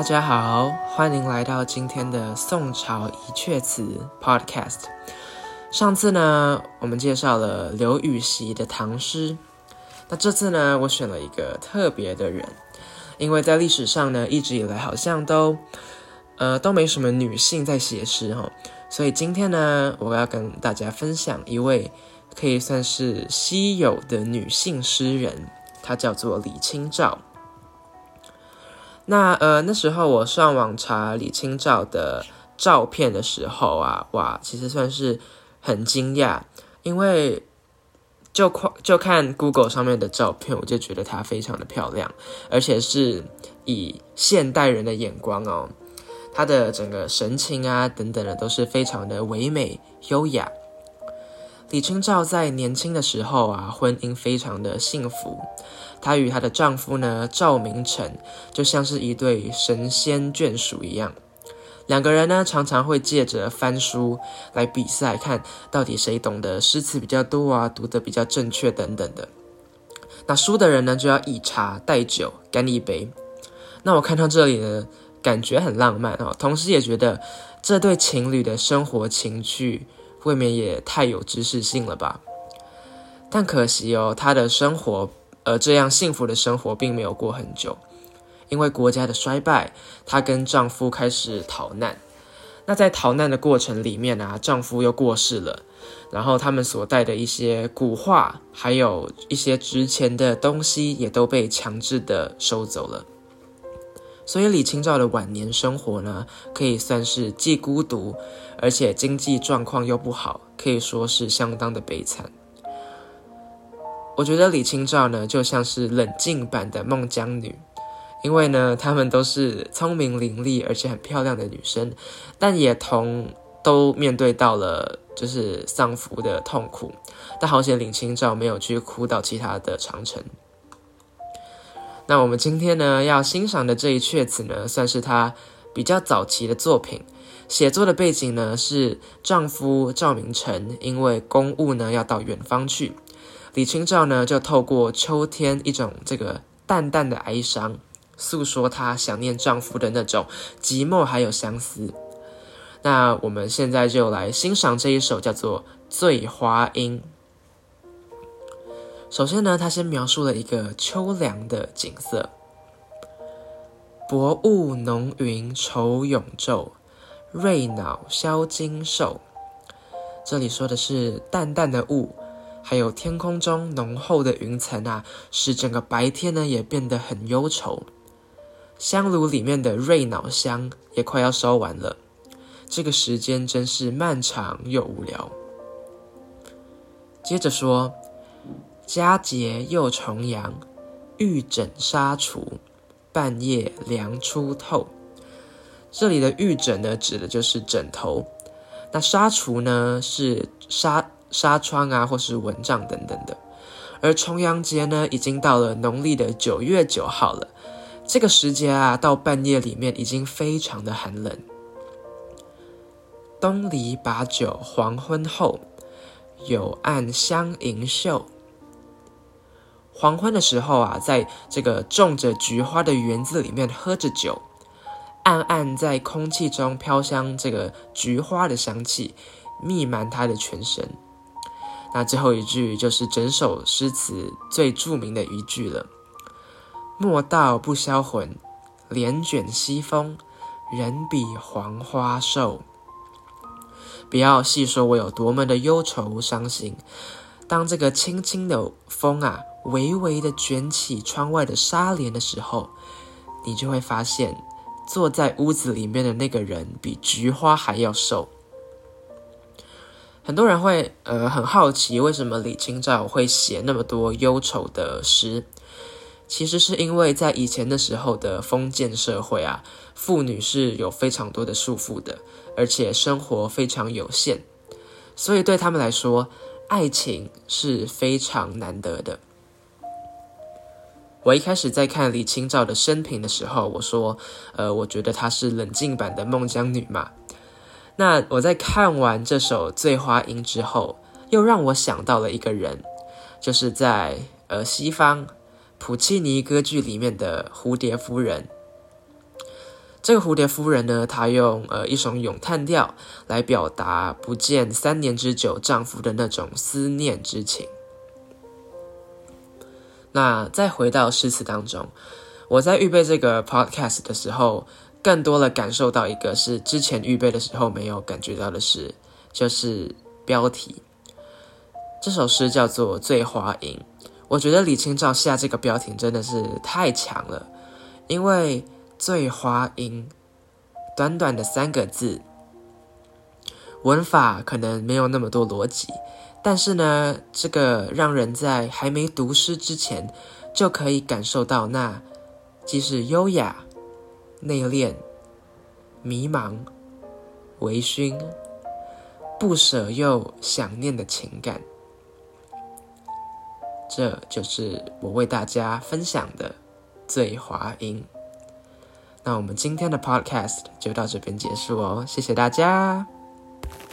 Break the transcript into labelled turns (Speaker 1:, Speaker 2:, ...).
Speaker 1: 大家好，欢迎来到今天的宋朝一阙词 Podcast。上次呢，我们介绍了刘禹锡的唐诗，那这次呢，我选了一个特别的人，因为在历史上呢，一直以来好像都呃都没什么女性在写诗哈，所以今天呢，我要跟大家分享一位可以算是稀有的女性诗人，她叫做李清照。那呃，那时候我上网查李清照的照片的时候啊，哇，其实算是很惊讶，因为就看就看 Google 上面的照片，我就觉得她非常的漂亮，而且是以现代人的眼光哦，她的整个神情啊等等的都是非常的唯美优雅。李清照在年轻的时候啊，婚姻非常的幸福。她与她的丈夫呢，赵明诚，就像是一对神仙眷属一样。两个人呢，常常会借着翻书来比赛，看到底谁懂得诗词比较多啊，读得比较正确等等的。那输的人呢，就要以茶代酒干一杯。那我看到这里呢，感觉很浪漫哦，同时也觉得这对情侣的生活情趣。未免也太有知识性了吧？但可惜哦，她的生活，呃，这样幸福的生活并没有过很久，因为国家的衰败，她跟丈夫开始逃难。那在逃难的过程里面啊，丈夫又过世了，然后他们所带的一些古画，还有一些值钱的东西，也都被强制的收走了。所以李清照的晚年生活呢，可以算是既孤独，而且经济状况又不好，可以说是相当的悲惨。我觉得李清照呢，就像是冷静版的孟姜女，因为呢，她们都是聪明伶俐而且很漂亮的女生，但也同都面对到了就是丧夫的痛苦。但好险李清照没有去哭到其他的长城。那我们今天呢要欣赏的这一阙词呢，算是她比较早期的作品。写作的背景呢是丈夫赵明诚因为公务呢要到远方去，李清照呢就透过秋天一种这个淡淡的哀伤，诉说她想念丈夫的那种寂寞还有相思。那我们现在就来欣赏这一首叫做《醉花阴》。首先呢，他先描述了一个秋凉的景色。薄雾浓云愁永昼，瑞脑消金兽。这里说的是淡淡的雾，还有天空中浓厚的云层啊，使整个白天呢也变得很忧愁。香炉里面的瑞脑香也快要烧完了，这个时间真是漫长又无聊。接着说。佳节又重阳，玉枕纱厨，半夜凉初透。这里的玉枕呢，指的就是枕头；那纱厨呢，是纱纱窗啊，或是蚊帐等等的。而重阳节呢，已经到了农历的九月九号了。这个时节啊，到半夜里面已经非常的寒冷。东篱把酒黄昏后，有暗香盈袖。黄昏的时候啊，在这个种着菊花的园子里面喝着酒，暗暗在空气中飘香这个菊花的香气，弥漫他的全身。那最后一句就是整首诗词最著名的一句了：“莫道不销魂，帘卷西风，人比黄花瘦。”不要细说我有多么的忧愁伤心，当这个轻轻的风啊。微微的卷起窗外的纱帘的时候，你就会发现，坐在屋子里面的那个人比菊花还要瘦。很多人会呃很好奇，为什么李清照会写那么多忧愁的诗？其实是因为在以前的时候的封建社会啊，妇女是有非常多的束缚的，而且生活非常有限，所以对他们来说，爱情是非常难得的。我一开始在看李清照的生平的时候，我说，呃，我觉得她是冷静版的孟姜女嘛。那我在看完这首《醉花阴》之后，又让我想到了一个人，就是在呃西方普契尼歌剧里面的蝴蝶夫人。这个蝴蝶夫人呢，她用呃一首咏叹调来表达不见三年之久丈夫的那种思念之情。那再回到诗词当中，我在预备这个 podcast 的时候，更多的感受到一个是之前预备的时候没有感觉到的事，就是标题。这首诗叫做《醉花吟》，我觉得李清照下这个标题真的是太强了，因为“醉花吟”短短的三个字，文法可能没有那么多逻辑。但是呢，这个让人在还没读诗之前，就可以感受到那既是优雅、内敛、迷茫、微醺、不舍又想念的情感。这就是我为大家分享的《醉华音》。那我们今天的 Podcast 就到这边结束哦，谢谢大家。